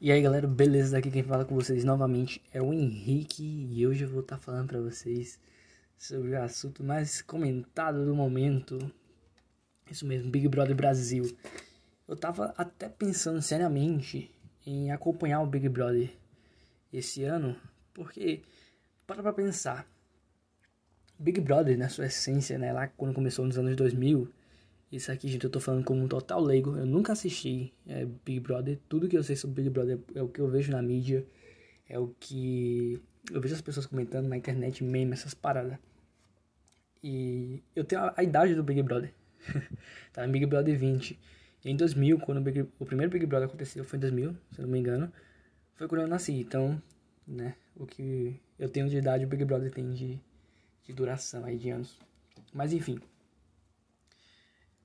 E aí galera, beleza? Daqui quem fala com vocês novamente é o Henrique e hoje eu vou estar tá falando para vocês sobre o assunto mais comentado do momento. Isso mesmo, Big Brother Brasil. Eu tava até pensando seriamente em acompanhar o Big Brother esse ano, porque para pra pensar. Big Brother, na sua essência, né, lá quando começou nos anos 2000, isso aqui, gente, eu tô falando como um total leigo. Eu nunca assisti é, Big Brother. Tudo que eu sei sobre Big Brother é o que eu vejo na mídia. É o que eu vejo as pessoas comentando na internet, meme, essas paradas. E eu tenho a, a idade do Big Brother. tá Big Brother 20. E em 2000, quando o, Big, o primeiro Big Brother aconteceu, foi em 2000, se não me engano. Foi quando eu nasci. Então, né, o que eu tenho de idade, o Big Brother tem de, de duração aí de anos. Mas enfim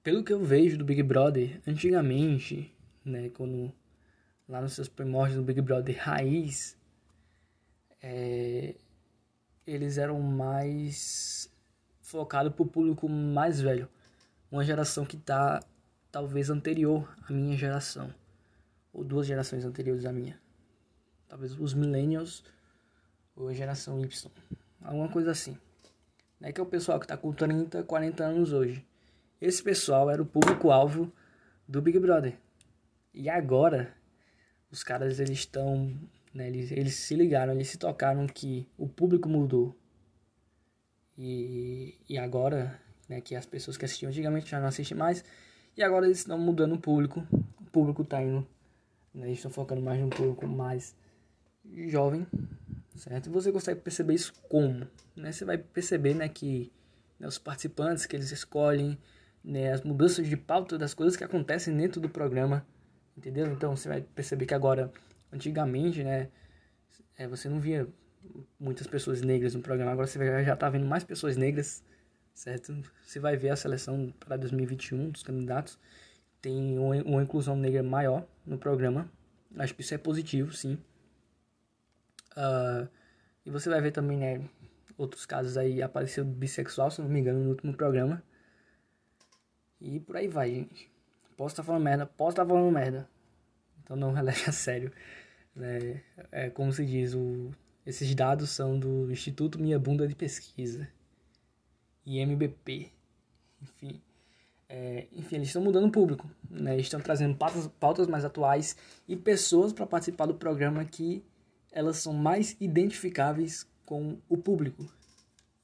pelo que eu vejo do Big Brother, antigamente, né, quando lá nos seus primórdios do Big Brother raiz, é, eles eram mais focados para o público mais velho, uma geração que está talvez anterior à minha geração, ou duas gerações anteriores à minha, talvez os millennials ou a geração Y, alguma coisa assim. Né, que é o pessoal que está com 30, 40 anos hoje. Esse pessoal era o público-alvo do Big Brother. E agora, os caras eles estão. Né, eles, eles se ligaram, eles se tocaram que o público mudou. E, e agora, né, que as pessoas que assistiam antigamente já não assistem mais. E agora eles estão mudando o público. O público está indo. Né, eles estão focando mais no público mais jovem. Certo? E você consegue perceber isso como? Né? Você vai perceber né, que né, os participantes que eles escolhem né, as mudanças de pauta das coisas que acontecem dentro do programa, entendeu? Então você vai perceber que agora, antigamente, né, é, você não via muitas pessoas negras no programa, agora você já está vendo mais pessoas negras, certo? Você vai ver a seleção para 2021 dos candidatos, tem uma inclusão negra maior no programa, acho que isso é positivo, sim. Uh, e você vai ver também, né, outros casos aí, apareceu bissexual, se não me engano, no último programa, e por aí vai, gente. Posso estar tá falando merda, posso estar tá falando merda. Então não releve a sério. É, é como se diz, o, esses dados são do Instituto Minha Bunda de Pesquisa. IMBP. Enfim. É, enfim, eles estão mudando o público. Né? Estão trazendo pautas, pautas mais atuais e pessoas para participar do programa que elas são mais identificáveis com o público.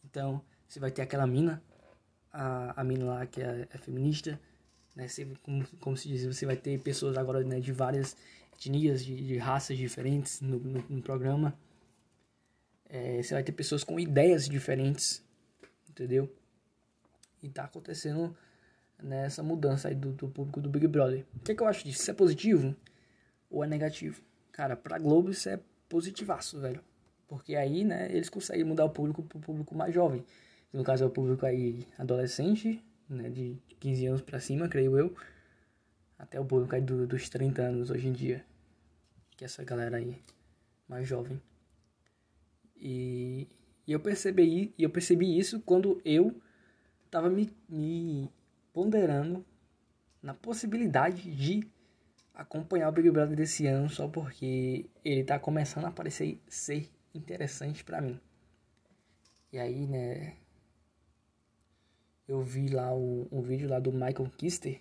Então, você vai ter aquela mina a, a mina lá que é, é feminista, né? Você, como, como se diz, você vai ter pessoas agora né, de várias etnias, de, de raças diferentes no, no, no programa. É, você vai ter pessoas com ideias diferentes, entendeu? E tá acontecendo nessa mudança aí do, do público do Big Brother. O que, é que eu acho disso? Isso é positivo ou é negativo? Cara, pra Globo isso é positivaço, velho. Porque aí, né, eles conseguem mudar o público pro público mais jovem no caso é o público aí adolescente, né, de 15 anos para cima, creio eu, até o público aí do, dos 30 anos hoje em dia, que é essa galera aí mais jovem. E, e eu percebi eu percebi isso quando eu tava me, me ponderando na possibilidade de acompanhar o Big Brother desse ano só porque ele tá começando a parecer ser interessante para mim. E aí, né, eu vi lá o, um vídeo lá do Michael Kister.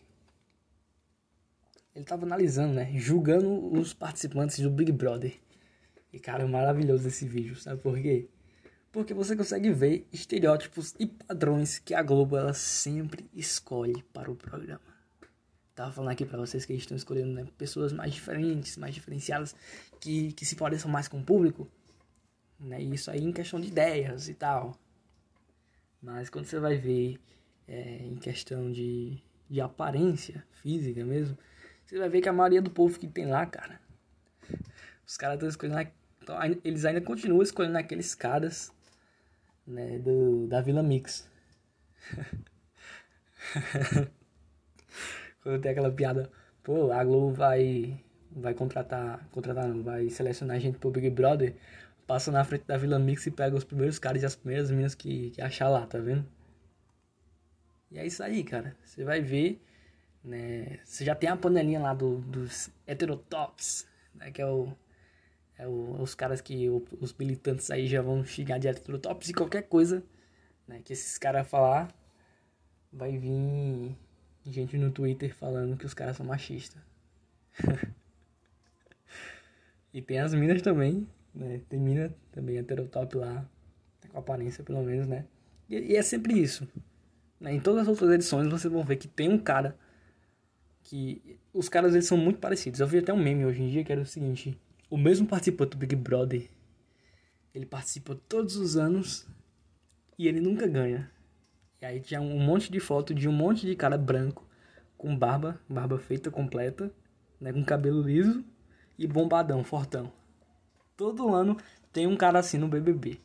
Ele tava analisando, né? Julgando os participantes do Big Brother. E, cara, é maravilhoso esse vídeo, sabe por quê? Porque você consegue ver estereótipos e padrões que a Globo ela sempre escolhe para o programa. Tava falando aqui para vocês que eles estão escolhendo né, pessoas mais diferentes, mais diferenciadas, que, que se pareçam mais com o público. Né? Isso aí em questão de ideias e tal. Mas quando você vai ver é, em questão de, de aparência física mesmo, você vai ver que a maioria do povo que tem lá, cara, os caras estão escolhendo. Eles ainda continuam escolhendo aqueles caras né, do, da Vila Mix. Quando tem aquela piada, pô, a Globo vai, vai contratar, contratar não, vai selecionar gente pro Big Brother, passa na frente da Vila Mix e pega os primeiros caras e as primeiras minas que, que achar lá, tá vendo? E é isso aí, cara. Você vai ver, né? Você já tem a panelinha lá do, dos heterotops, né? Que é o. É o, os caras que o, os militantes aí já vão xingar direto no top. Se qualquer coisa né, que esses caras falar, vai vir gente no Twitter falando que os caras são machistas. e tem as minas também, né? Tem mina também heterotop lá, com aparência pelo menos, né? E, e é sempre isso. Né? Em todas as outras edições vocês vão ver que tem um cara que os caras eles são muito parecidos. Eu vi até um meme hoje em dia que era o seguinte: o mesmo participante do Big Brother, ele participa todos os anos e ele nunca ganha. E aí tinha um monte de foto de um monte de cara branco com barba, barba feita completa, né, com cabelo liso e bombadão, fortão. Todo ano tem um cara assim no BBB.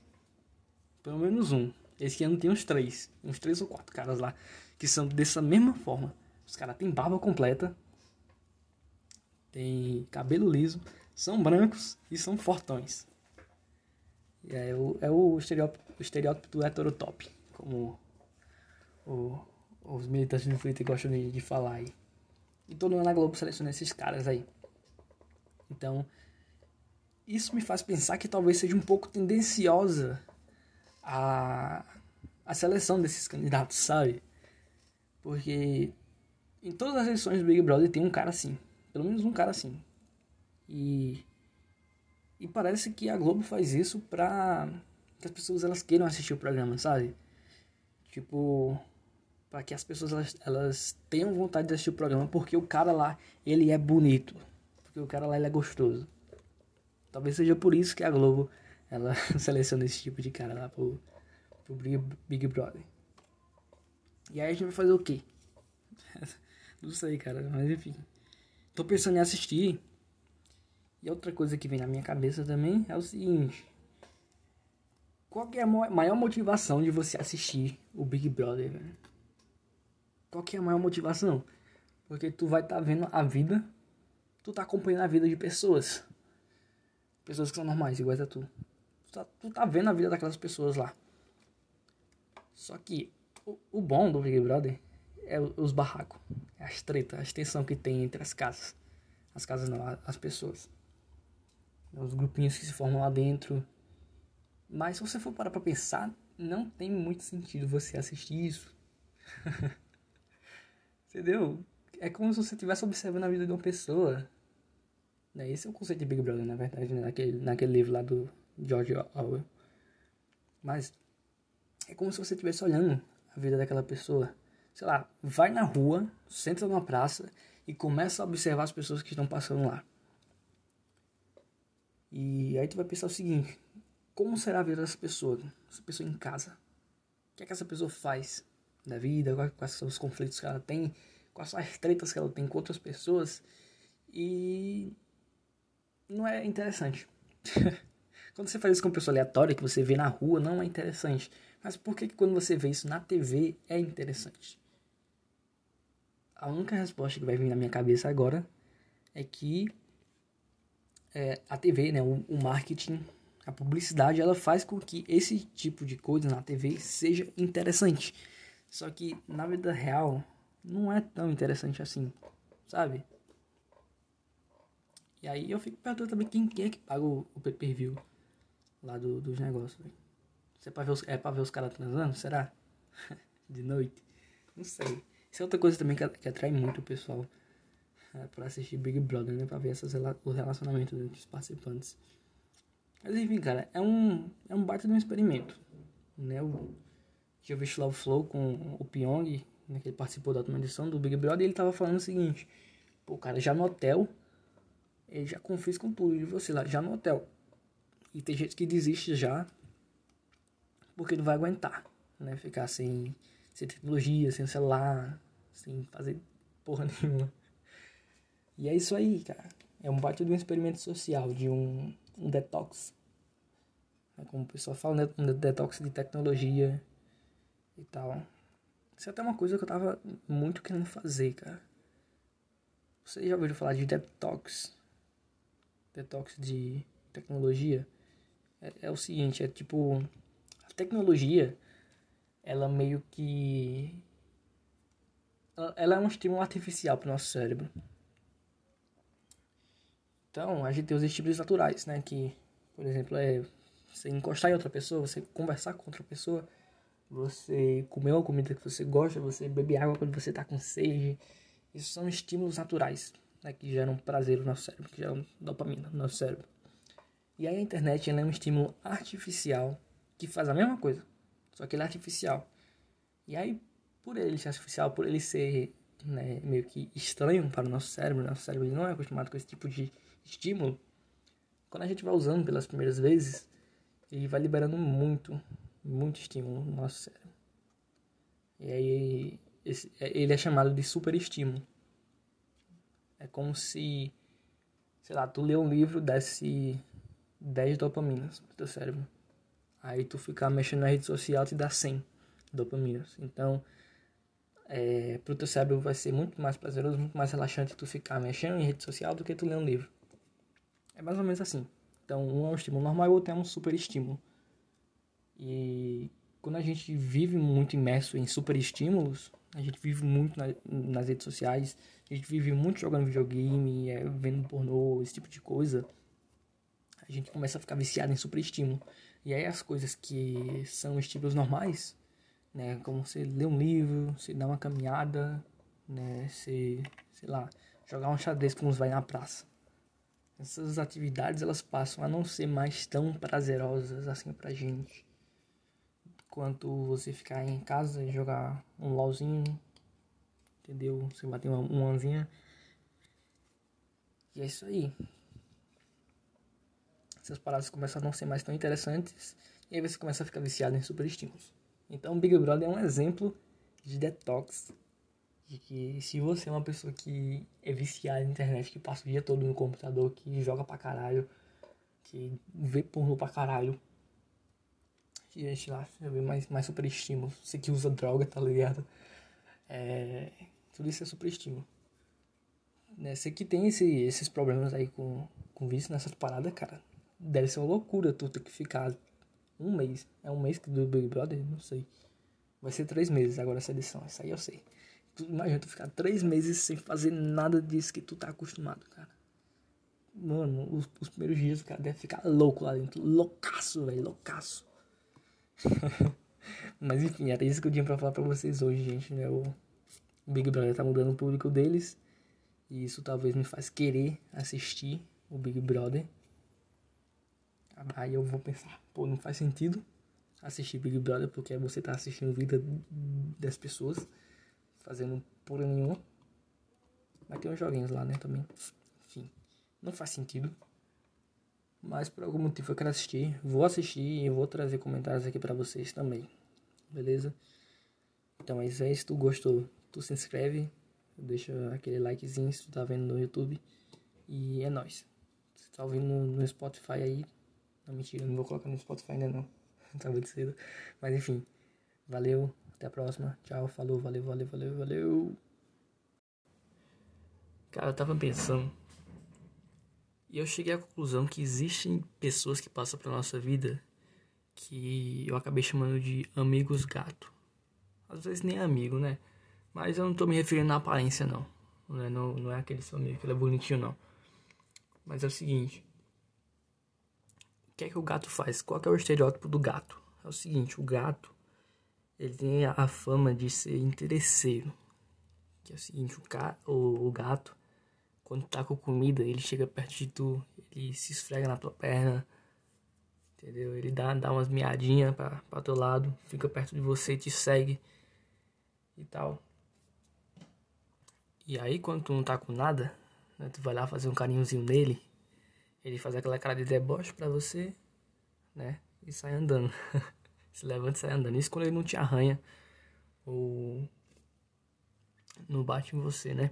Pelo menos um. Esse ano tem uns três, uns três ou quatro caras lá que são dessa mesma forma. Os caras têm barba completa, tem cabelo liso, são brancos e são fortões. E é o, é o, estereótipo, o estereótipo do heterotop, como o, os militantes do Twitter gostam de, de falar aí. E todo ano a Globo seleciona esses caras aí. Então, isso me faz pensar que talvez seja um pouco tendenciosa a, a seleção desses candidatos, sabe? Porque em todas as eleições do Big Brother tem um cara assim. Pelo menos um cara assim. E. E parece que a Globo faz isso pra que as pessoas elas queiram assistir o programa, sabe? Tipo, para que as pessoas elas, elas tenham vontade de assistir o programa porque o cara lá, ele é bonito. Porque o cara lá ele é gostoso. Talvez seja por isso que a Globo ela seleciona esse tipo de cara lá pro, pro Big Brother. E aí a gente vai fazer o quê? Não sei, cara, mas enfim. Tô pensando em assistir. E outra coisa que vem na minha cabeça também é o seguinte. Qual que é a maior motivação de você assistir o Big Brother, velho? Qual que é a maior motivação? Porque tu vai estar tá vendo a vida, tu tá acompanhando a vida de pessoas. Pessoas que são normais, iguais a tu. Tá, tu tá vendo a vida daquelas pessoas lá. Só que o, o bom do Big Brother é os barracos, é as tretas, a extensão que tem entre as casas. As casas não, as pessoas. Os grupinhos que se formam lá dentro. Mas se você for parar pra pensar, não tem muito sentido você assistir isso. Entendeu? É como se você estivesse observando a vida de uma pessoa. Né? Esse é o conceito de Big Brother, na verdade, né? naquele, naquele livro lá do George Orwell. Mas é como se você estivesse olhando a vida daquela pessoa sei lá, vai na rua, senta numa praça e começa a observar as pessoas que estão passando lá. E aí tu vai pensar o seguinte: como será a vida dessa pessoa? Essa pessoa em casa? O que é que essa pessoa faz da vida? Quais são os conflitos que ela tem? Quais são as tretas que ela tem com outras pessoas? E não é interessante. quando você faz isso com uma pessoa aleatória que você vê na rua, não é interessante. Mas por que, que quando você vê isso na TV é interessante? a única resposta que vai vir na minha cabeça agora é que é, a TV, né, o, o, marketing, a publicidade, ela faz com que esse tipo de coisa na TV seja interessante. Só que na vida real não é tão interessante assim, sabe? E aí eu fico perguntando também quem, é que paga o, o pay-per-view lá do, dos negócios. é pra ver os, é pra ver os caras transando? Será? de noite? Não sei. Isso é outra coisa também que, que atrai muito o pessoal é, para assistir Big Brother, né? Pra ver essas, o relacionamento entre os participantes. Mas enfim, cara, é um, é um baita de um experimento. Né? Eu tinha visto lá o Flow com o Pyong, né, que ele participou da última edição do Big Brother, e ele tava falando o seguinte: pô, cara, já no hotel, ele já confisca tudo de você lá, já no hotel. E tem gente que desiste já, porque não vai aguentar, né? Ficar sem, sem tecnologia, sem celular, sem fazer porra nenhuma. E é isso aí, cara. É um parte de um experimento social, de um, um detox. É como o pessoal fala, né? Um detox de tecnologia e tal. Isso é até uma coisa que eu tava muito querendo fazer, cara. Você já ouviu falar de detox? Detox de tecnologia? É, é o seguinte, é tipo... A tecnologia, ela meio que ela é um estímulo artificial para o nosso cérebro. Então, a gente tem os estímulos naturais, né? Que, por exemplo, é você encostar em outra pessoa, você conversar com outra pessoa, você comer uma comida que você gosta, você beber água quando você está com sede. Isso são estímulos naturais, né? Que geram prazer no nosso cérebro, que geram dopamina no nosso cérebro. E aí a internet é um estímulo artificial que faz a mesma coisa, só que ele é artificial. E aí, por ele ser artificial, por ele ser né, meio que estranho para o nosso cérebro, nosso cérebro não é acostumado com esse tipo de estímulo, quando a gente vai usando pelas primeiras vezes, ele vai liberando muito, muito estímulo no nosso cérebro. E aí esse, é, ele é chamado de superestímulo. É como se, sei lá, tu lê um livro, desse 10 dopaminas pro teu cérebro. Aí tu ficar mexendo na rede social te dá 100 dopaminas. Então, é, pro teu cérebro vai ser muito mais prazeroso, muito mais relaxante tu ficar mexendo em rede social do que tu ler um livro. É mais ou menos assim. Então, um é um estímulo normal e o outro é um super estímulo. E quando a gente vive muito imerso em super estímulos, a gente vive muito na, nas redes sociais, a gente vive muito jogando videogame, é, vendo pornô, esse tipo de coisa, a gente começa a ficar viciado em super estímulo. E aí as coisas que são estímulos normais, né, como você ler um livro, você dar uma caminhada, né, você, sei lá, jogar um xadrez como vai na praça essas atividades elas passam a não ser mais tão prazerosas assim pra gente quanto você ficar em casa e jogar um LOLzinho, entendeu? Você bater uma, uma anzinha. E é isso aí. Essas paradas começam a não ser mais tão interessantes e aí você começa a ficar viciado em super estímulos. Então Big Brother é um exemplo de detox de que se você é uma pessoa que é viciada na internet, que passa o dia todo no computador, que joga pra caralho, que vê pornô pra caralho, gente lá, vê mais, mais super estímulo. Você que usa droga, tá ligado? É, tudo isso é super estímulo. Né? Você que tem esse, esses problemas aí com, com vício nessas paradas, cara, deve ser uma loucura tu ter que ficar um mês. É um mês do Big Brother? Não sei. Vai ser três meses agora essa edição. Isso aí eu sei. Tu, imagina tu ficar três meses sem fazer nada disso que tu tá acostumado, cara. Mano, os, os primeiros dias o cara deve ficar louco lá dentro. Loucaço, velho, loucaço. Mas enfim, era isso que eu tinha pra falar pra vocês hoje, gente. Né? O Big Brother tá mudando o público deles. E isso talvez me faz querer assistir o Big Brother. Aí eu vou pensar, pô, não faz sentido assistir Big Brother porque você tá assistindo vida das pessoas fazendo porra nenhuma. Mas tem uns joguinhos lá, né, também. Enfim, não faz sentido. Mas por algum motivo eu quero assistir. Vou assistir e vou trazer comentários aqui pra vocês também. Beleza? Então é isso aí. Se tu gostou, tu se inscreve. Deixa aquele likezinho se tu tá vendo no YouTube. E é nóis. Se tá ouvindo no Spotify aí. Não, mentira, não vou colocar no Spotify ainda não. tá muito cedo. Mas enfim. Valeu. Até a próxima. Tchau, falou, valeu, valeu, valeu, valeu. Cara, eu tava pensando. E eu cheguei à conclusão que existem pessoas que passam pela nossa vida que eu acabei chamando de amigos gato. Às vezes nem amigo, né? Mas eu não tô me referindo à aparência, não. Não é, não, não é aquele seu amigo que ele é bonitinho, não. Mas é o seguinte. O que é que o gato faz? Qual é o estereótipo do gato? É o seguinte, o gato ele tem a fama de ser interesseiro. Que é o seguinte, o, o, o gato, quando tá com comida, ele chega perto de tu, ele se esfrega na tua perna, entendeu? Ele dá, dá umas miadinhas pra teu lado, fica perto de você, te segue e tal. E aí quando tu não tá com nada, né, tu vai lá fazer um carinhozinho nele, ele faz aquela cara de deboche pra você, né? E sai andando. se levanta e sai andando. Isso quando ele não te arranha ou não bate em você, né?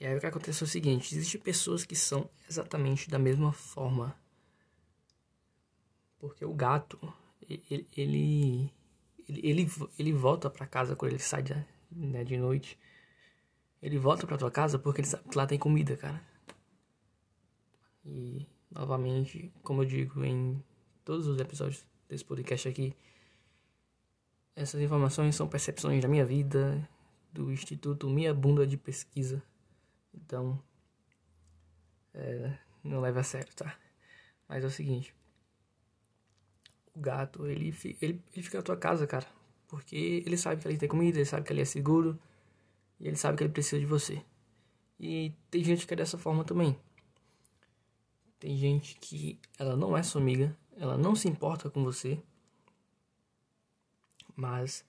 E aí o que acontece é o seguinte, existem pessoas que são exatamente da mesma forma. Porque o gato, ele ele, ele, ele volta para casa quando ele sai de, né, de noite. Ele volta para tua casa porque ele sabe que lá tem comida, cara. E novamente, como eu digo em todos os episódios desse podcast aqui. Essas informações são percepções da minha vida, do Instituto Minha Bunda de Pesquisa. Então, É, não leve a sério, tá? Mas é o seguinte. O gato, ele, ele, ele fica na tua casa, cara. Porque ele sabe que ali tem comida, ele sabe que ali é seguro. E ele sabe que ele precisa de você. E tem gente que é dessa forma também. Tem gente que ela não é sua amiga, ela não se importa com você, mas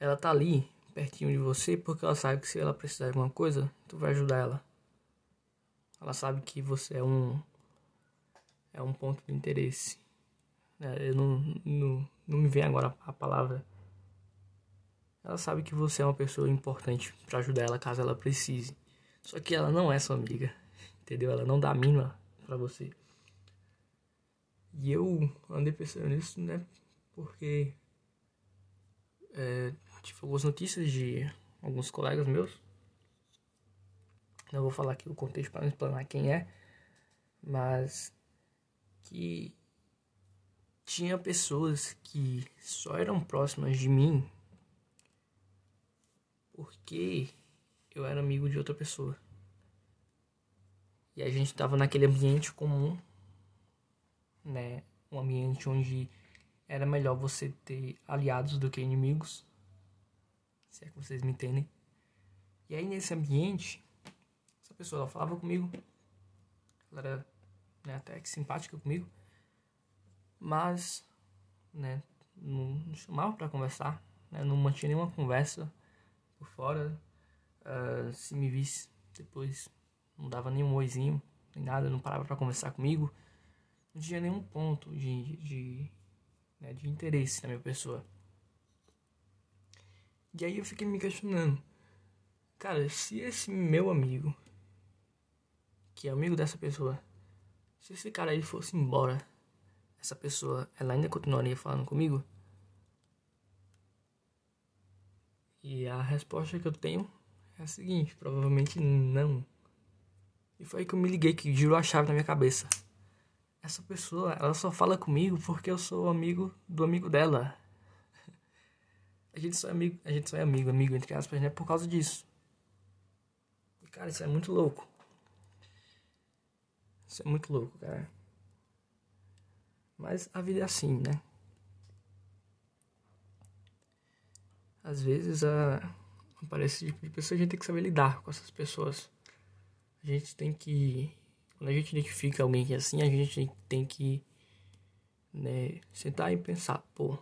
ela tá ali pertinho de você porque ela sabe que se ela precisar de alguma coisa, tu vai ajudar ela. Ela sabe que você é um é um ponto de interesse. É, eu não, não, não me vem agora a palavra. Ela sabe que você é uma pessoa importante para ajudar ela caso ela precise. Só que ela não é sua amiga, entendeu? Ela não dá a mínima para você. E eu andei pensando nisso, né? Porque é, tive algumas notícias de alguns colegas meus. Não vou falar aqui o contexto para não explanar quem é, mas que tinha pessoas que só eram próximas de mim porque eu era amigo de outra pessoa. E a gente tava naquele ambiente comum, né? Um ambiente onde era melhor você ter aliados do que inimigos. Se é que vocês me entendem. E aí nesse ambiente, essa pessoa ela falava comigo. Ela era né, até que simpática comigo. Mas, né, não chamava para conversar. Né, não mantinha nenhuma conversa por fora. Uh, se me visse depois não dava nenhum oizinho, nem nada, não parava para conversar comigo. Não tinha nenhum ponto de, de, né, de interesse na minha pessoa. E aí eu fiquei me questionando, cara, se esse meu amigo, que é amigo dessa pessoa, se esse cara aí fosse embora, essa pessoa, ela ainda continuaria falando comigo? E a resposta que eu tenho é a seguinte, provavelmente não. E foi aí que eu me liguei, que girou a chave na minha cabeça. Essa pessoa, ela só fala comigo porque eu sou amigo do amigo dela. A gente só é amigo, a gente só é amigo, amigo entre aspas, né? Por causa disso. E, cara, isso é muito louco. Isso é muito louco, cara. Mas a vida é assim, né? Às vezes a aparece tipo de pessoa a gente tem que saber lidar com essas pessoas a gente tem que. Quando a gente identifica alguém que é assim, a gente tem que né, sentar e pensar, pô,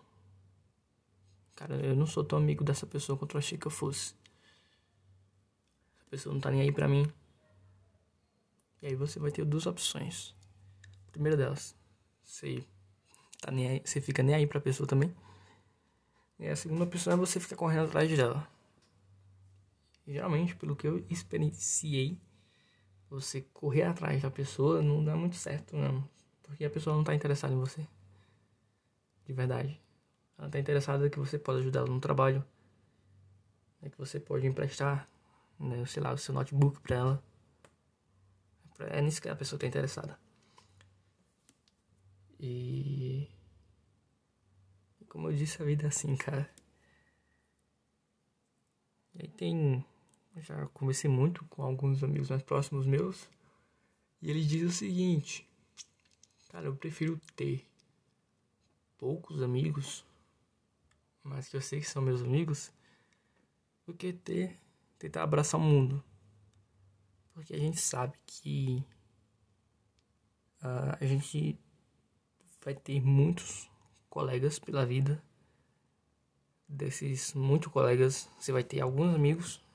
cara, eu não sou tão amigo dessa pessoa quanto eu achei que eu fosse. Essa pessoa não tá nem aí pra mim. E aí você vai ter duas opções. A primeira delas, você tá nem aí, você fica nem aí pra pessoa também. E a segunda opção é você ficar correndo atrás dela. Geralmente, pelo que eu experienciei, você correr atrás da pessoa não dá muito certo, não. Porque a pessoa não está interessada em você. De verdade. Ela está interessada que você pode ajudar ela no trabalho. Né, que você pode emprestar, né, sei lá, o seu notebook para ela. É nisso que a pessoa está interessada. E... Como eu disse, a vida é assim, cara. E aí tem já conversei muito com alguns amigos mais próximos meus. E eles dizem o seguinte: Cara, eu prefiro ter poucos amigos, mas que eu sei que são meus amigos, do que ter tentar abraçar o mundo. Porque a gente sabe que uh, a gente vai ter muitos colegas pela vida. Desses muitos colegas, você vai ter alguns amigos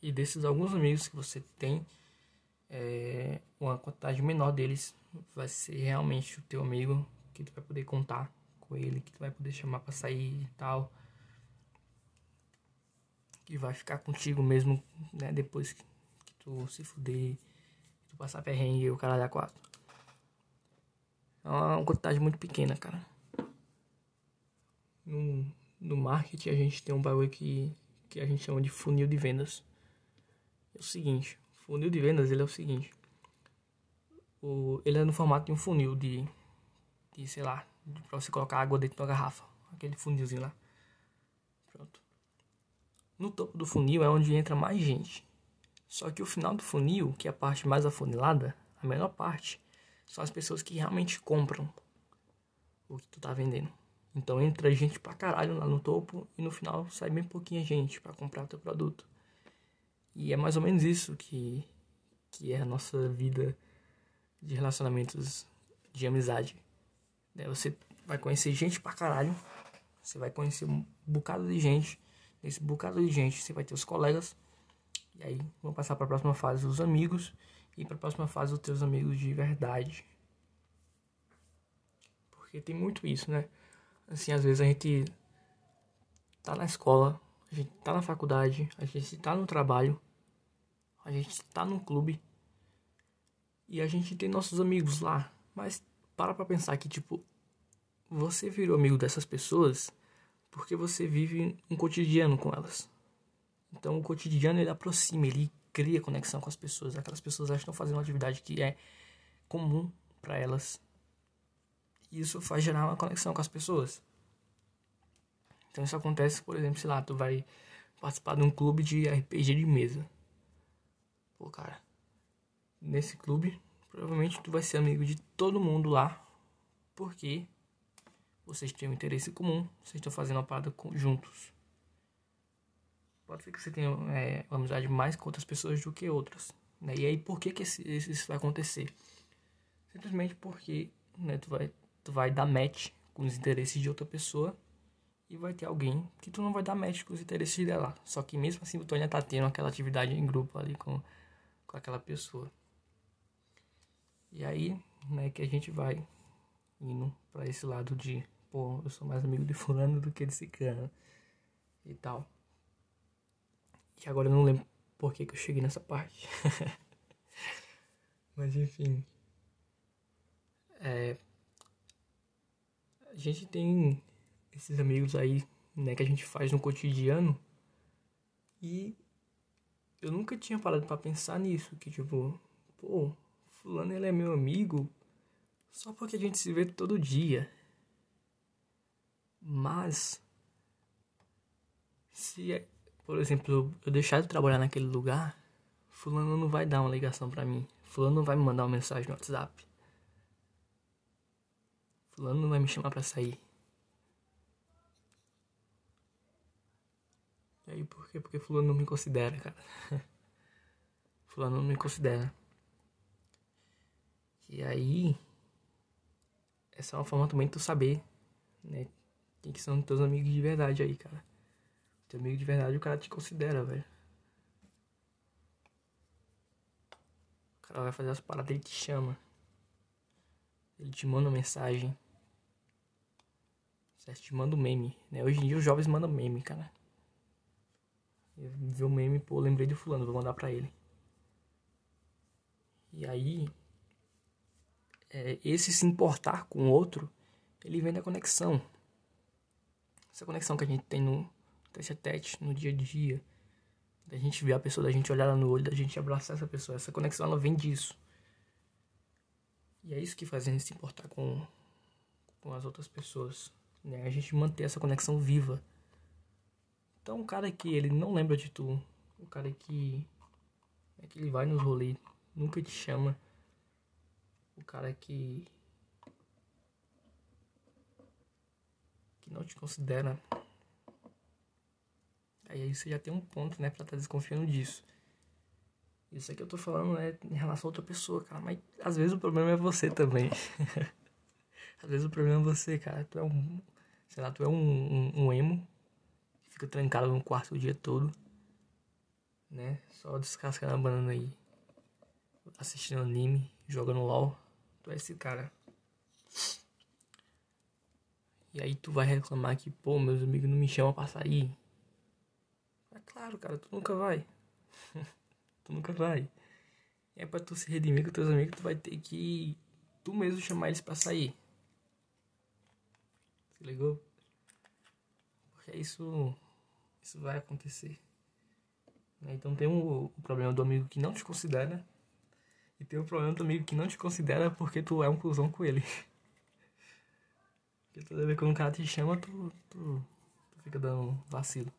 e desses alguns amigos que você tem, é, uma quantidade menor deles vai ser realmente o teu amigo que tu vai poder contar com ele, que tu vai poder chamar para sair e tal. Que vai ficar contigo mesmo, né, depois que, que tu se fuder, que tu passar perrengue e o caralho a quatro. É uma quantidade muito pequena, cara. No, no marketing a gente tem um bagulho que, que a gente chama de funil de vendas é o seguinte, funil de vendas ele é o seguinte. O, ele é no formato de um funil de, de sei lá, de, pra você colocar água dentro da garrafa. Aquele funilzinho lá. Pronto. No topo do funil é onde entra mais gente. Só que o final do funil, que é a parte mais afunilada, a menor parte, são as pessoas que realmente compram o que tu tá vendendo. Então entra gente pra caralho lá no topo e no final sai bem pouquinha gente para comprar o teu produto. E é mais ou menos isso que, que é a nossa vida de relacionamentos de amizade. Né? Você vai conhecer gente pra caralho, você vai conhecer um bocado de gente. Nesse bocado de gente você vai ter os colegas. E aí vão passar para a próxima fase os amigos e para a próxima fase os teus amigos de verdade. Porque tem muito isso, né? Assim, às vezes a gente tá na escola, a gente tá na faculdade, a gente tá no trabalho, a gente tá no clube e a gente tem nossos amigos lá. Mas para pra pensar que, tipo, você virou amigo dessas pessoas porque você vive um cotidiano com elas. Então o cotidiano ele aproxima, ele cria conexão com as pessoas. Aquelas pessoas estão fazendo uma atividade que é comum para elas. E isso faz gerar uma conexão com as pessoas. Então isso acontece, por exemplo, sei lá, tu vai participar de um clube de RPG de mesa. Pô, cara, nesse clube, provavelmente tu vai ser amigo de todo mundo lá, porque vocês têm um interesse comum, vocês estão fazendo uma parada juntos. Pode ser que você tenha é, uma amizade mais com outras pessoas do que outras. Né? E aí, por que, que esse, isso vai acontecer? Simplesmente porque né, tu, vai, tu vai dar match com os interesses de outra pessoa e vai ter alguém que tu não vai dar match com os interesses dela. Só que mesmo assim, tu ainda tá tendo aquela atividade em grupo ali com, com aquela pessoa. E aí, né, que a gente vai indo para esse lado de, pô, eu sou mais amigo de fulano do que de ciclano e tal. E agora eu não lembro por que, que eu cheguei nessa parte. Mas enfim. É, a gente tem esses amigos aí, né, que a gente faz no cotidiano. E eu nunca tinha parado para pensar nisso, que tipo, pô, fulano ele é meu amigo só porque a gente se vê todo dia. Mas se por exemplo, eu deixar de trabalhar naquele lugar, fulano não vai dar uma ligação para mim. Fulano não vai me mandar uma mensagem no WhatsApp. Fulano não vai me chamar para sair. E aí, por quê? Porque fulano não me considera, cara. fulano não me considera. E aí, essa é uma forma também de tu saber, né? Quem que são teus amigos de verdade aí, cara. Teu amigo de verdade, o cara te considera, velho. O cara vai fazer as paradas, ele te chama. Ele te manda uma mensagem. Certo? Te manda um meme, né? Hoje em dia os jovens mandam meme, cara. Eu vi o meme, pô, lembrei de fulano, vou mandar pra ele. E aí, é, esse se importar com o outro, ele vem da conexão. Essa conexão que a gente tem no, tete a tete no dia a dia. Da gente ver a pessoa, da gente olhar ela no olho, da gente abraçar essa pessoa. Essa conexão ela vem disso. E é isso que faz a gente se importar com, com as outras pessoas. Né? A gente manter essa conexão viva. Então, o cara que ele não lembra de tu, o cara que é que ele vai nos rolês, nunca te chama, o cara que que não te considera Aí você já tem um ponto, né, pra estar tá desconfiando disso. Isso aqui eu tô falando, né, em relação a outra pessoa, cara. Mas às vezes o problema é você também. às vezes o problema é você, cara. Tu é um. Sei lá, tu é um, um, um emo fica trancado no quarto o dia todo. Né? Só descascando a banana aí. Assistindo anime, jogando LOL. Tu é esse cara. E aí tu vai reclamar que, pô, meus amigos não me chamam pra sair. Claro, cara, tu nunca vai. tu nunca vai. É pra tu se redimir com teus amigos, tu vai ter que tu mesmo chamar eles pra sair. Se ligou? Porque isso, isso vai acontecer. Né? Então tem o, problema do amigo que não te considera. E tem o problema do amigo que não te considera porque tu é um cuzão com ele. Porque toda vez que um cara te chama, tu, tu, tu fica dando vacilo.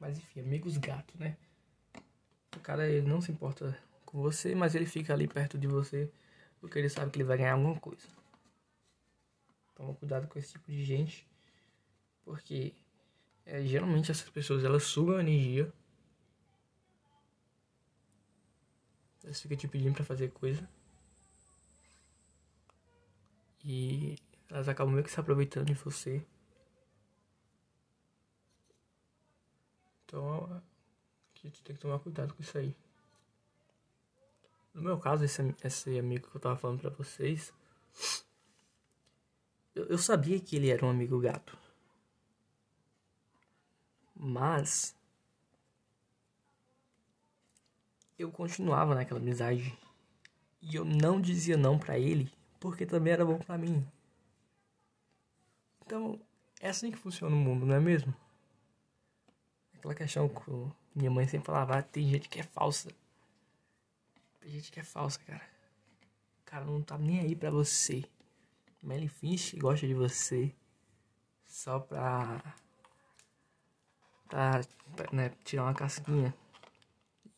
Mas enfim, amigos gato, né? O cara ele não se importa com você, mas ele fica ali perto de você porque ele sabe que ele vai ganhar alguma coisa. Toma cuidado com esse tipo de gente, porque é, geralmente essas pessoas elas sugam energia. Elas ficam te pedindo pra fazer coisa. E elas acabam meio que se aproveitando de você. Então, aqui tu tem que tomar cuidado com isso aí. No meu caso, esse, esse amigo que eu tava falando pra vocês, eu, eu sabia que ele era um amigo gato. Mas eu continuava naquela amizade e eu não dizia não para ele porque também era bom para mim. Então, é assim que funciona o mundo, não é mesmo? Aquela questão que minha mãe sempre falava, ah, tem gente que é falsa. Tem gente que é falsa, cara. O cara não tá nem aí pra você. Finge que gosta de você. Só pra. Né, tirar uma casquinha.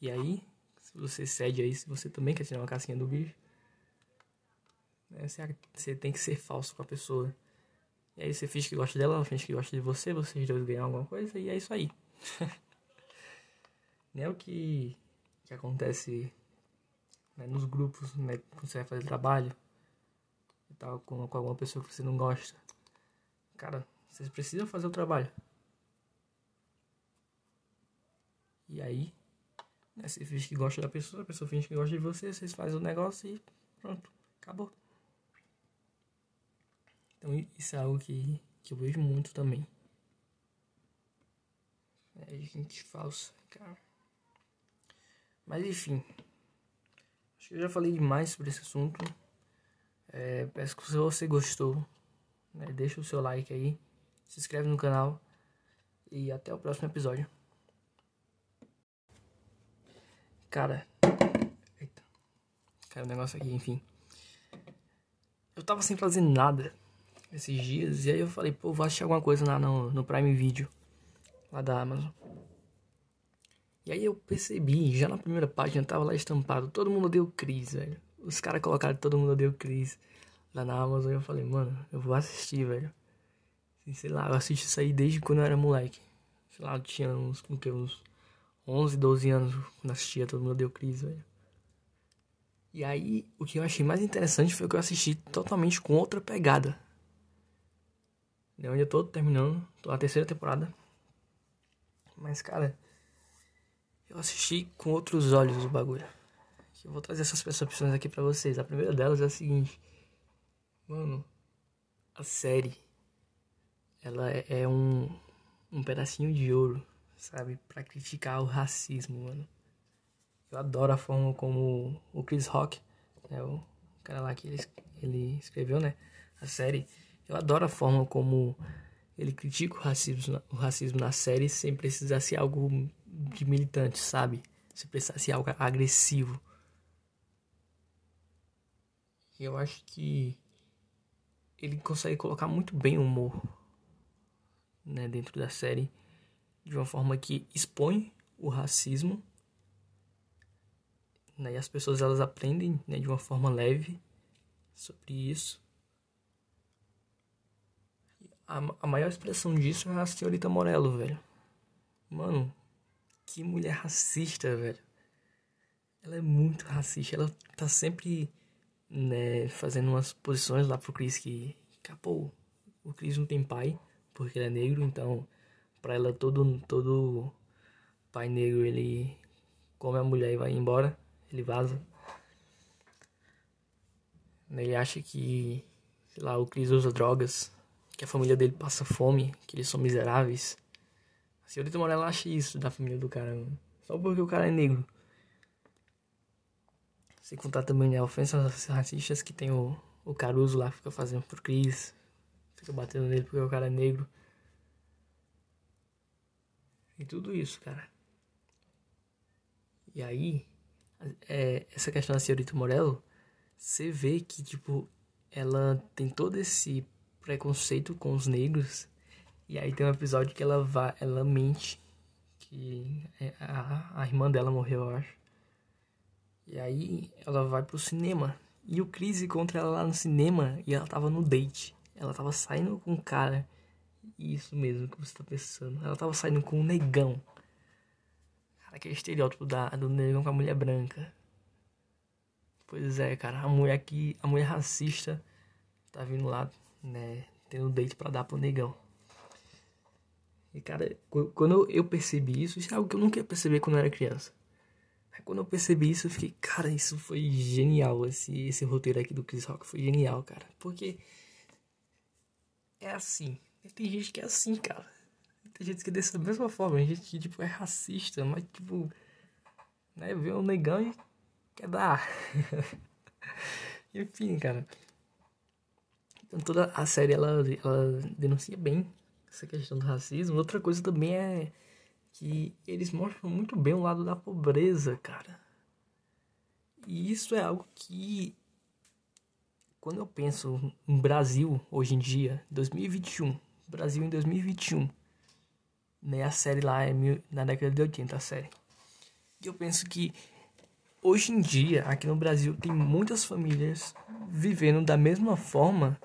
E aí, se você cede aí, se você também quer tirar uma casquinha do bicho, né, você, você tem que ser falso com a pessoa. E aí você finge que gosta dela, ela finge que gosta de você, vocês dois ganham alguma coisa e é isso aí. Nem é o que, que acontece né, nos grupos, né, quando você vai fazer trabalho e tal, com, com alguma pessoa que você não gosta. Cara, vocês precisam fazer o trabalho. E aí, né, você finge que gosta da pessoa, a pessoa finge que gosta de você, vocês fazem o negócio e pronto, acabou. Então isso é algo que, que eu vejo muito também. É gente falsa, cara. Mas enfim. Acho que eu já falei demais sobre esse assunto. É, peço que se você gostou, né, deixa o seu like aí. Se inscreve no canal. E até o próximo episódio. Cara. Eita. Caiu um negócio aqui, enfim. Eu tava sem fazer nada esses dias. E aí eu falei, pô, vou achar alguma coisa lá no, no Prime Video. Lá da Amazon. E aí eu percebi, já na primeira página tava lá estampado, todo mundo deu Cris, velho. Os caras colocaram todo mundo deu Cris lá na Amazon. E eu falei, mano, eu vou assistir, velho. Sei lá, eu assisti isso aí desde quando eu era moleque. Sei lá, eu tinha uns, uns 11, 12 anos quando assistia Todo Mundo Deu Cris, velho. E aí, o que eu achei mais interessante foi que eu assisti totalmente com outra pegada. Eu ainda tô terminando, tô na terceira temporada. Mas, cara, eu assisti com outros olhos o bagulho. Eu vou trazer essas percepções aqui pra vocês. A primeira delas é a seguinte. Mano, a série, ela é um, um pedacinho de ouro, sabe? Pra criticar o racismo, mano. Eu adoro a forma como o Chris Rock, né, o cara lá que ele, ele escreveu, né? A série eu adoro a forma como ele critica o racismo, o racismo na série sem precisar ser algo de militante, sabe? Sem precisar ser algo agressivo. E eu acho que ele consegue colocar muito bem o humor né, dentro da série de uma forma que expõe o racismo né, e as pessoas elas aprendem né, de uma forma leve sobre isso a, a maior expressão disso é a senhorita Morello, velho. Mano, que mulher racista, velho. Ela é muito racista. Ela tá sempre, né, fazendo umas posições lá pro Chris que, que pô, o Chris não tem pai, porque ele é negro, então, pra ela, todo, todo pai negro, ele come a mulher e vai embora, ele vaza. Ele acha que, sei lá, o Chris usa drogas que a família dele passa fome, que eles são miseráveis. A senhorita Morella acha isso da família do cara. Só porque o cara é negro. Sem contar também né, ofensas racistas que tem o, o Caruso lá, que fica fazendo pro Cris. Fica batendo nele porque o cara é negro. E tudo isso, cara. E aí, é, essa questão da senhorita Morello, você vê que, tipo, ela tem todo esse preconceito com os negros. E aí tem um episódio que ela vai, ela mente Que é, a, a irmã dela morreu, eu acho. E aí ela vai pro cinema. E o Chris encontra ela lá no cinema e ela tava no date. Ela tava saindo com um cara. Isso mesmo que você tá pensando. Ela tava saindo com um negão. Cara, aquele estereótipo da, do negão com a mulher branca. Pois é, cara. A mulher que. A mulher racista tá vindo lá, né? Tendo date pra dar pro negão. E, cara, quando eu percebi isso, isso é algo que eu nunca ia perceber quando eu era criança. Aí, quando eu percebi isso, eu fiquei, cara, isso foi genial. Esse, esse roteiro aqui do Chris Rock foi genial, cara. Porque é assim. Tem gente que é assim, cara. Tem gente que é dessa mesma forma. Tem gente que, tipo, é racista, mas, tipo, né, vê um negão e quer dar. Enfim, cara. Então toda a série ela, ela denuncia bem essa questão do racismo. Outra coisa também é que eles mostram muito bem o lado da pobreza, cara. E isso é algo que quando eu penso no Brasil hoje em dia, 2021, Brasil em 2021, né, a série lá é mil, na década de 80, a série. E eu penso que hoje em dia, aqui no Brasil, tem muitas famílias vivendo da mesma forma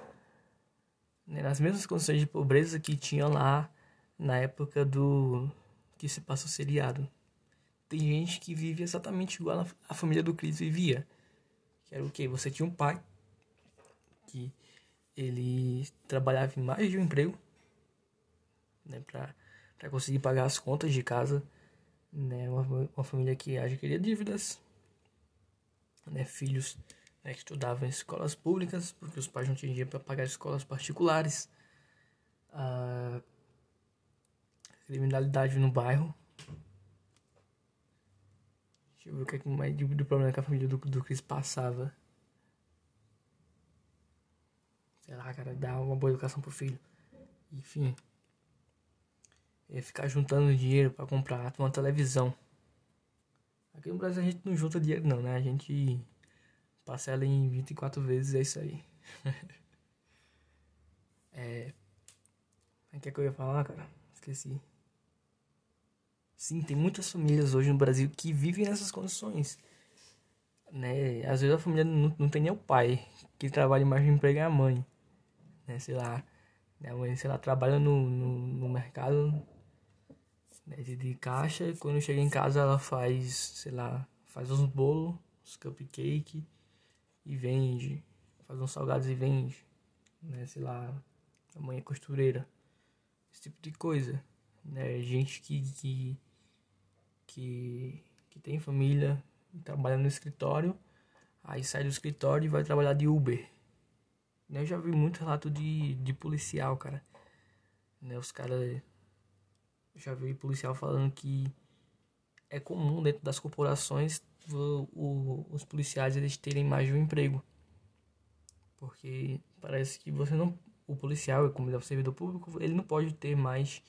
né, nas mesmas condições de pobreza que tinha lá na época do que se passa o seriado. Tem gente que vive exatamente igual a, família do Chris vivia. Que era o que? Você tinha um pai que ele trabalhava em mais de um emprego né, para conseguir pagar as contas de casa. Né, uma, uma família que adquiria dívidas, né, filhos né, que estudavam em escolas públicas, porque os pais não tinham dinheiro para pagar escolas particulares. A criminalidade no bairro. Deixa eu ver o que é mais do problema que a família do, do Chris passava. Sei lá, cara, dar uma boa educação pro filho. Enfim. Ia ficar juntando dinheiro para comprar uma televisão. Aqui no Brasil a gente não junta dinheiro não, né? A gente Parcela em 24 vezes, é isso aí. é. O que é que eu ia falar, cara? Esqueci. Sim, tem muitas famílias hoje no Brasil que vivem nessas condições. Né? Às vezes a família não, não tem nem o pai, que trabalha mais de emprego é a mãe. Né? Sei lá. Né? A mãe, sei lá, trabalha no, no, no mercado né? de, caixa. Quando chega em casa ela faz, sei lá, faz uns bolos, uns cupcake e vende, faz uns salgados e vende, né, sei lá, a mãe é costureira, esse tipo de coisa, né, gente que, que, que, que tem família e trabalha no escritório, aí sai do escritório e vai trabalhar de Uber, né, eu já vi muito relato de, de policial, cara, né, os caras, já vi policial falando que é comum dentro das corporações o, o, os policiais eles terem mais de um emprego. Porque parece que você não. O policial, como ele é um servidor público, ele não pode ter mais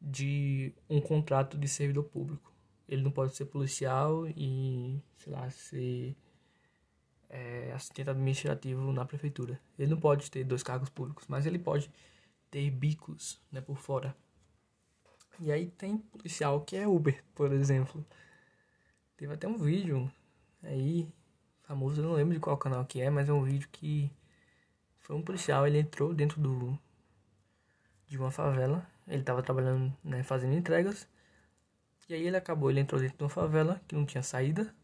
de um contrato de servidor público. Ele não pode ser policial e, sei lá, ser é, assistente administrativo na prefeitura. Ele não pode ter dois cargos públicos, mas ele pode ter bicos né, por fora. E aí tem policial que é Uber, por exemplo. Teve até um vídeo aí, famoso, eu não lembro de qual canal que é, mas é um vídeo que foi um policial, ele entrou dentro do de uma favela, ele estava trabalhando, né, fazendo entregas. E aí ele acabou, ele entrou dentro de uma favela que não tinha saída.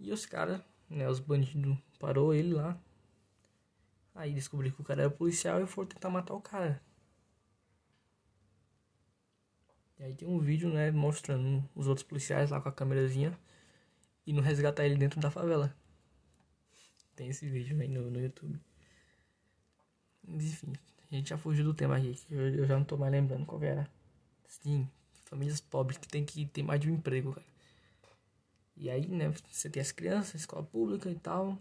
E os caras, né, os bandidos parou ele lá. Aí descobriu que o cara era policial e foram tentar matar o cara. E aí tem um vídeo, né, mostrando os outros policiais lá com a câmerazinha e não resgatar ele dentro da favela. Tem esse vídeo aí no, no YouTube. Enfim, a gente já fugiu do tema aqui, eu, eu já não tô mais lembrando qual era. Sim, famílias pobres que tem que ter mais de um emprego, cara. E aí, né, você tem as crianças, escola pública e tal,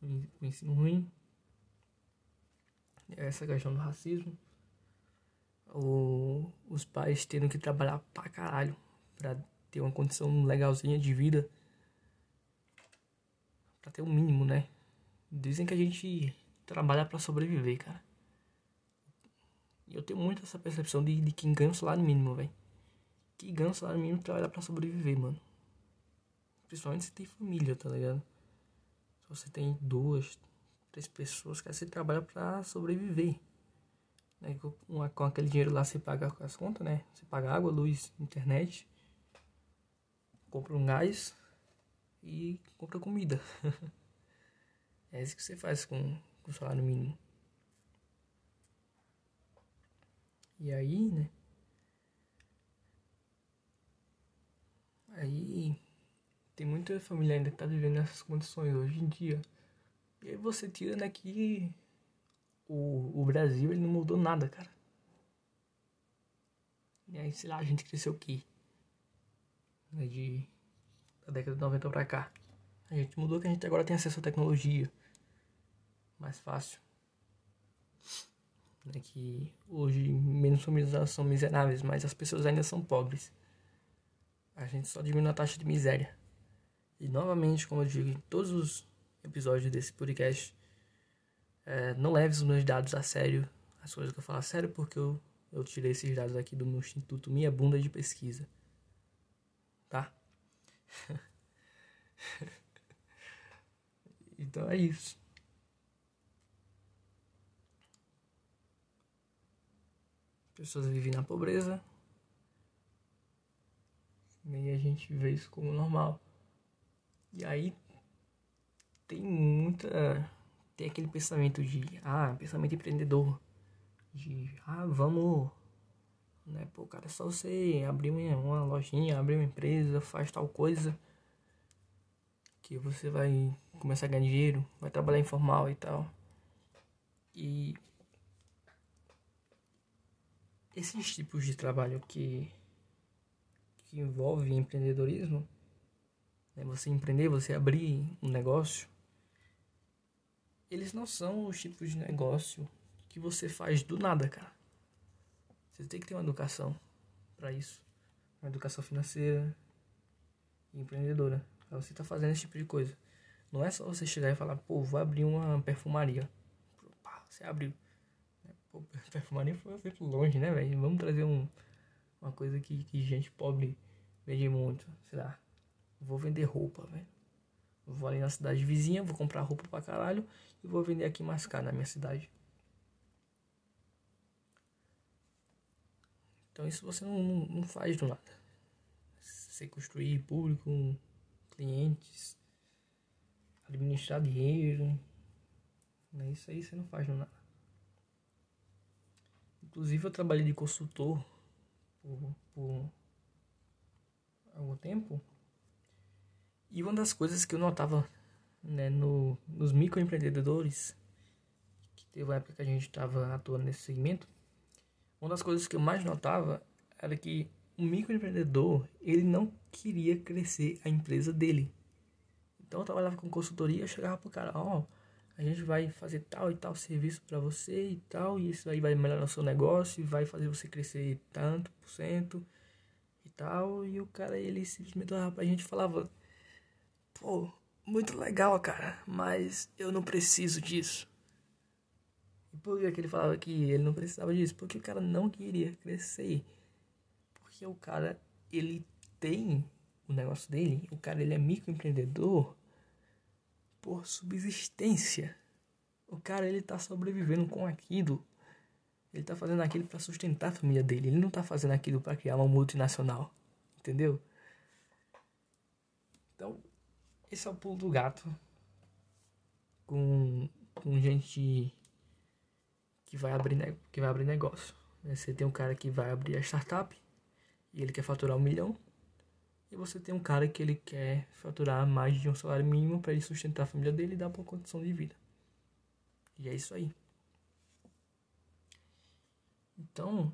o ensino ruim. Essa questão do racismo o, os pais tendo que trabalhar pra caralho pra ter uma condição legalzinha de vida. Pra ter o um mínimo, né? Dizem que a gente trabalha para sobreviver, cara. E eu tenho muito essa percepção de, de quem ganha o salário mínimo, velho. que ganha o salário mínimo trabalha para sobreviver, mano. Principalmente se tem família, tá ligado? Se você tem duas, três pessoas, cara, você trabalha para sobreviver. Né? Com, aquele dinheiro lá você paga as contas, né? Você paga água, luz, internet, compra um gás e compra comida. é isso que você faz com, com o salário mínimo. E aí, né? Aí tem muita família ainda que tá vivendo nessas condições hoje em dia. E aí você tira, que o, o Brasil ele não mudou nada, cara. E aí, sei lá, a gente cresceu o quê? Né, de da década de 90 pra cá. A gente mudou que a gente agora tem acesso à tecnologia. Mais fácil. Né, que hoje menos famílias são miseráveis, mas as pessoas ainda são pobres. A gente só diminui a taxa de miséria. E novamente, como eu digo em todos os episódios desse podcast, é, não leve os meus dados a sério, as coisas que eu falo a sério, porque eu, eu tirei esses dados aqui do meu Instituto Minha Bunda de Pesquisa. Tá? então é isso. Pessoas vivem na pobreza. E a gente vê isso como normal. E aí tem muita. Tem aquele pensamento de. Ah, pensamento empreendedor. De. Ah, vamos. Né, pô, cara, é só você abrir uma, lojinha, abrir uma empresa, faz tal coisa. Que você vai começar a ganhar dinheiro, vai trabalhar informal e tal. E. Esses tipos de trabalho que. que envolve empreendedorismo né, você empreender, você abrir um negócio, eles não são os tipos de negócio que você faz do nada, cara. Você tem que ter uma educação para isso, uma educação financeira e empreendedora. Pra você tá fazendo esse tipo de coisa. Não é só você chegar e falar, pô, vou abrir uma perfumaria. Você abriu. Pô, perfumaria foi sempre longe, né, velho? Vamos trazer um, uma coisa que, que gente pobre vende muito, sei lá, Vou vender roupa, velho. Vou ali na cidade vizinha, vou comprar roupa pra caralho e vou vender aqui mais caro na minha cidade. Então isso você não, não faz do nada. Você construir público, clientes, administrar dinheiro. Né? Isso aí você não faz do nada. Inclusive eu trabalhei de consultor por, por algum tempo e uma das coisas que eu notava né, no, nos microempreendedores, que teve uma época que a gente estava atuando nesse segmento, uma das coisas que eu mais notava era que o microempreendedor, ele não queria crescer a empresa dele. Então eu trabalhava com consultoria, eu chegava pro cara, ó, oh, a gente vai fazer tal e tal serviço para você e tal, e isso aí vai melhorar o seu negócio, vai fazer você crescer tanto por cento e tal. E o cara, ele simplesmente olhava pra gente e falava, Pô, muito legal, cara, mas eu não preciso disso. E por que ele falava que ele não precisava disso? Porque o cara não queria crescer. Porque o cara, ele tem o negócio dele, o cara ele é microempreendedor por subsistência. O cara ele tá sobrevivendo com aquilo. Ele tá fazendo aquilo para sustentar a família dele. Ele não tá fazendo aquilo para criar uma multinacional. Entendeu? Então, esse é o pulo do gato. Com, com gente que vai abrir, que vai abrir negócio. Né? Você tem um cara que vai abrir a startup e ele quer faturar um milhão. E você tem um cara que ele quer faturar mais de um salário mínimo para ele sustentar a família dele e dar uma condição de vida. E é isso aí. Então,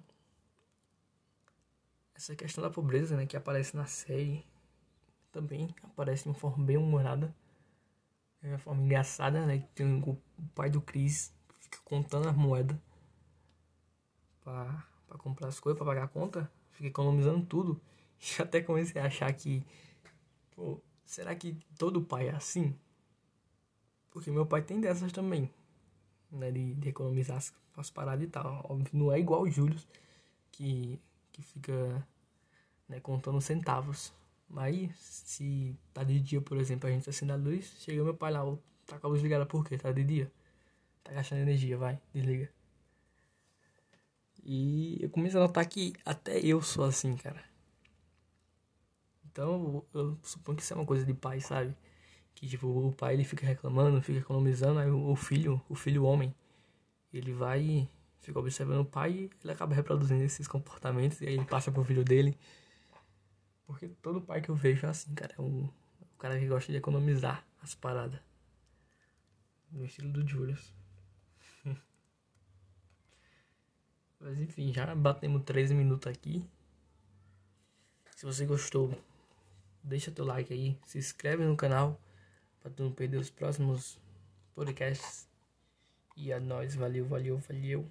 essa questão da pobreza, né, que aparece na série, também aparece de uma forma bem humorada. De uma forma engraçada, né? Tem o pai do Chris que fica contando as moedas pra, pra comprar as coisas, pra pagar a conta. Fica economizando tudo. E até comecei a achar que, pô, será que todo pai é assim? Porque meu pai tem dessas também, né? De, de economizar as, as paradas e tal. Óbvio, não é igual o Júlio, que, que fica né, contando centavos. Mas se tá de dia, por exemplo, a gente acende a luz, chega meu pai lá, tá com a luz ligada por quê? Tá de dia. Tá gastando energia, vai, desliga. E eu comecei a notar que até eu sou assim, cara. Então, eu suponho que isso é uma coisa de pai, sabe? Que tipo, o pai ele fica reclamando, fica economizando, aí o filho, o filho homem, ele vai fica observando o pai ele acaba reproduzindo esses comportamentos e aí ele passa pro filho dele. Porque todo pai que eu vejo é assim, cara. É um, cara que gosta de economizar as paradas. No estilo do Julius. Mas enfim, já batemos 13 minutos aqui. Se você gostou, deixa teu like aí, se inscreve no canal para tu não perder os próximos podcasts. E a nós, valeu, valeu, valeu.